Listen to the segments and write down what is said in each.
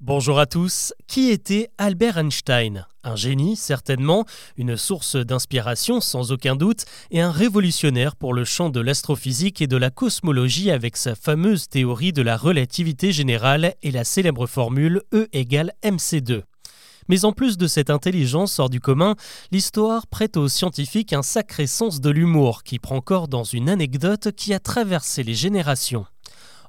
Bonjour à tous. Qui était Albert Einstein? Un génie, certainement, une source d'inspiration sans aucun doute, et un révolutionnaire pour le champ de l'astrophysique et de la cosmologie avec sa fameuse théorie de la relativité générale et la célèbre formule E égale mc2. Mais en plus de cette intelligence hors du commun, l'histoire prête aux scientifiques un sacré sens de l'humour qui prend corps dans une anecdote qui a traversé les générations.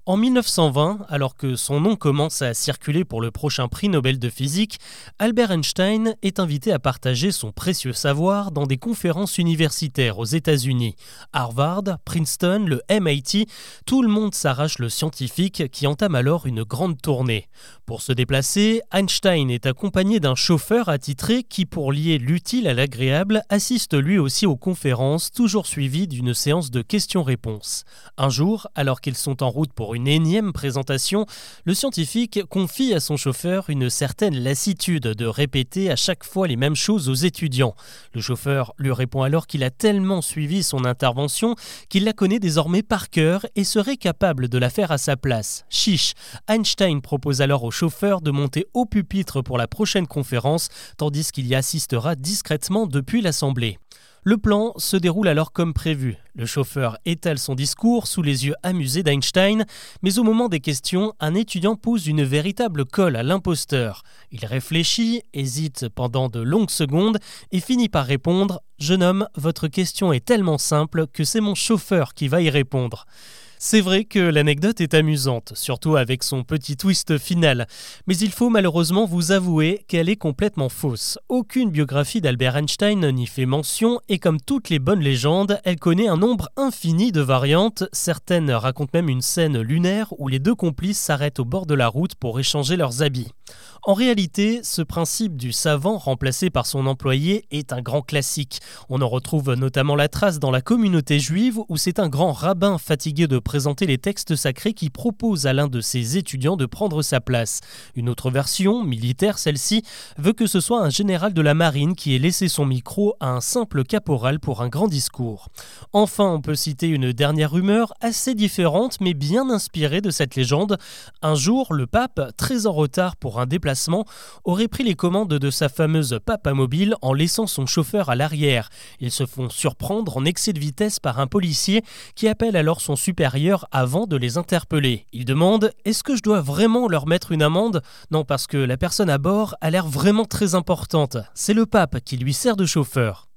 En 1920, alors que son nom commence à circuler pour le prochain prix Nobel de physique, Albert Einstein est invité à partager son précieux savoir dans des conférences universitaires aux États-Unis. Harvard, Princeton, le MIT, tout le monde s'arrache le scientifique qui entame alors une grande tournée. Pour se déplacer, Einstein est accompagné d'un chauffeur attitré qui, pour lier l'utile à l'agréable, assiste lui aussi aux conférences, toujours suivies d'une séance de questions-réponses. Un jour, alors qu'ils sont en route pour une une énième présentation, le scientifique confie à son chauffeur une certaine lassitude de répéter à chaque fois les mêmes choses aux étudiants. Le chauffeur lui répond alors qu'il a tellement suivi son intervention qu'il la connaît désormais par cœur et serait capable de la faire à sa place. Chiche Einstein propose alors au chauffeur de monter au pupitre pour la prochaine conférence, tandis qu'il y assistera discrètement depuis l'Assemblée. Le plan se déroule alors comme prévu. Le chauffeur étale son discours sous les yeux amusés d'Einstein, mais au moment des questions, un étudiant pose une véritable colle à l'imposteur. Il réfléchit, hésite pendant de longues secondes et finit par répondre Jeune homme, votre question est tellement simple que c'est mon chauffeur qui va y répondre. C'est vrai que l'anecdote est amusante, surtout avec son petit twist final, mais il faut malheureusement vous avouer qu'elle est complètement fausse. Aucune biographie d'Albert Einstein n'y fait mention et comme toutes les bonnes légendes, elle connaît un nombre infini de variantes. Certaines racontent même une scène lunaire où les deux complices s'arrêtent au bord de la route pour échanger leurs habits. En réalité, ce principe du savant remplacé par son employé est un grand classique. On en retrouve notamment la trace dans la communauté juive où c'est un grand rabbin fatigué de présenter les textes sacrés qui propose à l'un de ses étudiants de prendre sa place. Une autre version, militaire celle-ci, veut que ce soit un général de la marine qui ait laissé son micro à un simple caporal pour un grand discours. Enfin, on peut citer une dernière rumeur assez différente mais bien inspirée de cette légende. Un jour, le pape, très en retard pour un déplacement aurait pris les commandes de sa fameuse Papa mobile en laissant son chauffeur à l'arrière. Ils se font surprendre en excès de vitesse par un policier qui appelle alors son supérieur avant de les interpeller. Il demande Est-ce que je dois vraiment leur mettre une amende? Non, parce que la personne à bord a l'air vraiment très importante. C'est le pape qui lui sert de chauffeur.